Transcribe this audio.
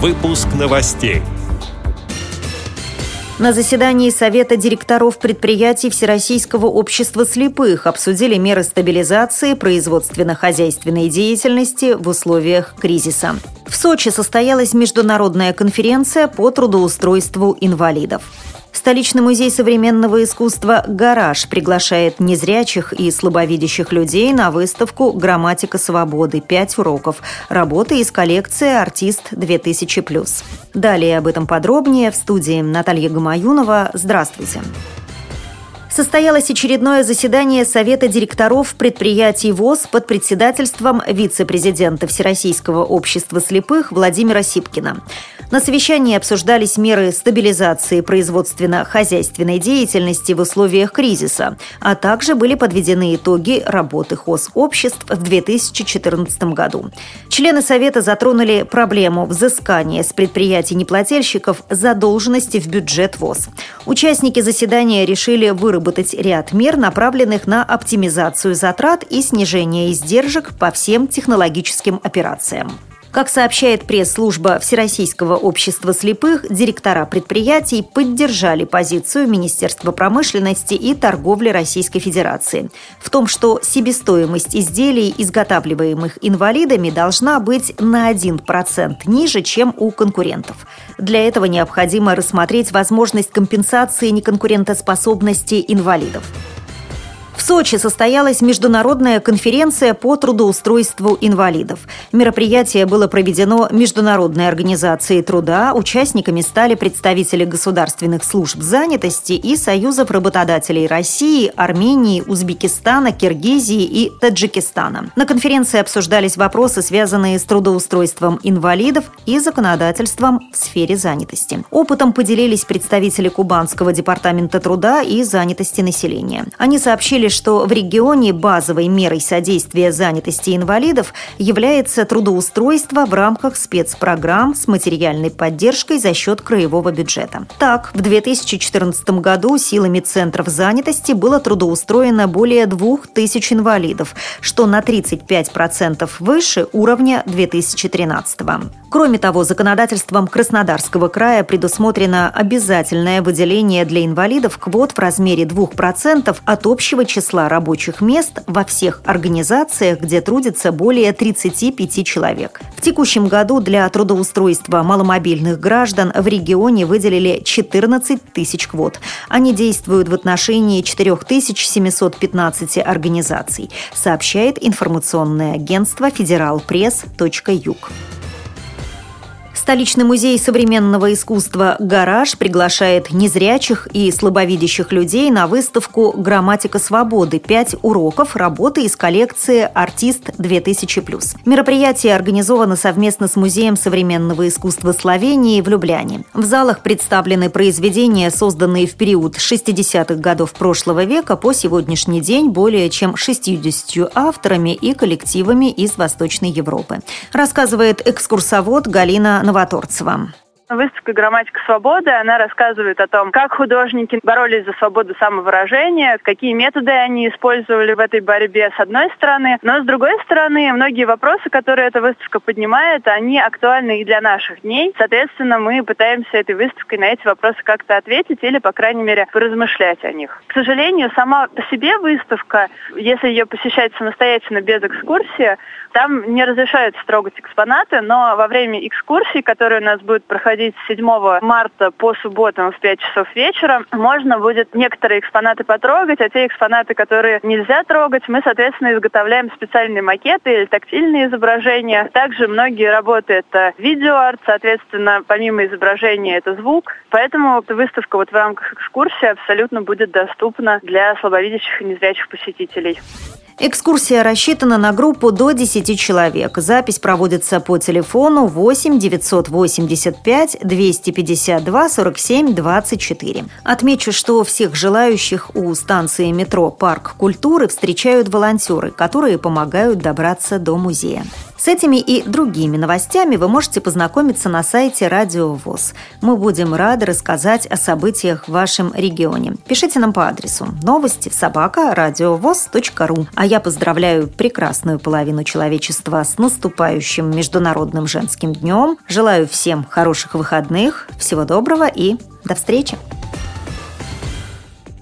Выпуск новостей. На заседании Совета директоров предприятий Всероссийского общества слепых обсудили меры стабилизации производственно-хозяйственной деятельности в условиях кризиса. В Сочи состоялась международная конференция по трудоустройству инвалидов. Столичный музей современного искусства «Гараж» приглашает незрячих и слабовидящих людей на выставку «Грамматика свободы. Пять уроков». Работы из коллекции «Артист 2000+.» Далее об этом подробнее в студии Наталья Гамаюнова. Здравствуйте. Состоялось очередное заседание Совета директоров предприятий ВОЗ под председательством вице-президента Всероссийского общества слепых Владимира Сипкина. На совещании обсуждались меры стабилизации производственно-хозяйственной деятельности в условиях кризиса, а также были подведены итоги работы хозобществ в 2014 году. Члены Совета затронули проблему взыскания с предприятий неплательщиков задолженности в бюджет ВОЗ. Участники заседания решили выработать ряд мер, направленных на оптимизацию затрат и снижение издержек по всем технологическим операциям. Как сообщает пресс-служба Всероссийского общества слепых, директора предприятий поддержали позицию Министерства промышленности и торговли Российской Федерации в том, что себестоимость изделий, изготавливаемых инвалидами, должна быть на 1% ниже, чем у конкурентов. Для этого необходимо рассмотреть возможность компенсации неконкурентоспособности инвалидов. Сочи состоялась международная конференция по трудоустройству инвалидов. Мероприятие было проведено Международной организацией труда. Участниками стали представители государственных служб занятости и союзов работодателей России, Армении, Узбекистана, Киргизии и Таджикистана. На конференции обсуждались вопросы, связанные с трудоустройством инвалидов и законодательством в сфере занятости. Опытом поделились представители Кубанского департамента труда и занятости населения. Они сообщили, что в регионе базовой мерой содействия занятости инвалидов является трудоустройство в рамках спецпрограмм с материальной поддержкой за счет краевого бюджета. Так, в 2014 году силами центров занятости было трудоустроено более 2000 инвалидов, что на 35% выше уровня 2013 года. Кроме того, законодательством Краснодарского края предусмотрено обязательное выделение для инвалидов квот в размере 2% от общего числа рабочих мест во всех организациях, где трудится более 35 человек. В текущем году для трудоустройства маломобильных граждан в регионе выделили 14 тысяч квот. Они действуют в отношении 4715 организаций, сообщает информационное агентство «Федералпресс.юг». Столичный музей современного искусства «Гараж» приглашает незрячих и слабовидящих людей на выставку «Грамматика свободы. Пять уроков. Работы из коллекции «Артист 2000+.» Мероприятие организовано совместно с Музеем современного искусства Словении в Любляне. В залах представлены произведения, созданные в период 60-х годов прошлого века по сегодняшний день более чем 60 авторами и коллективами из Восточной Европы. Рассказывает экскурсовод Галина Новосельцева. Новоторцева. Выставка «Грамматика свободы», она рассказывает о том, как художники боролись за свободу самовыражения, какие методы они использовали в этой борьбе, с одной стороны. Но с другой стороны, многие вопросы, которые эта выставка поднимает, они актуальны и для наших дней. Соответственно, мы пытаемся этой выставкой на эти вопросы как-то ответить или, по крайней мере, поразмышлять о них. К сожалению, сама по себе выставка, если ее посещать самостоятельно без экскурсии, там не разрешают трогать экспонаты, но во время экскурсии, которые у нас будут проходить проходить с 7 марта по субботам в 5 часов вечера. Можно будет некоторые экспонаты потрогать, а те экспонаты, которые нельзя трогать, мы, соответственно, изготовляем специальные макеты или тактильные изображения. Также многие работы это видеоарт, соответственно, помимо изображения это звук. Поэтому выставка вот в рамках экскурсии абсолютно будет доступна для слабовидящих и незрячих посетителей. Экскурсия рассчитана на группу до 10 человек. Запись проводится по телефону 8 985 252 47 24. Отмечу, что всех желающих у станции метро «Парк культуры» встречают волонтеры, которые помогают добраться до музея. С этими и другими новостями вы можете познакомиться на сайте Радио ВОЗ. Мы будем рады рассказать о событиях в вашем регионе. Пишите нам по адресу новости собака ру. Я поздравляю прекрасную половину человечества с наступающим Международным женским днем. Желаю всем хороших выходных, всего доброго и до встречи!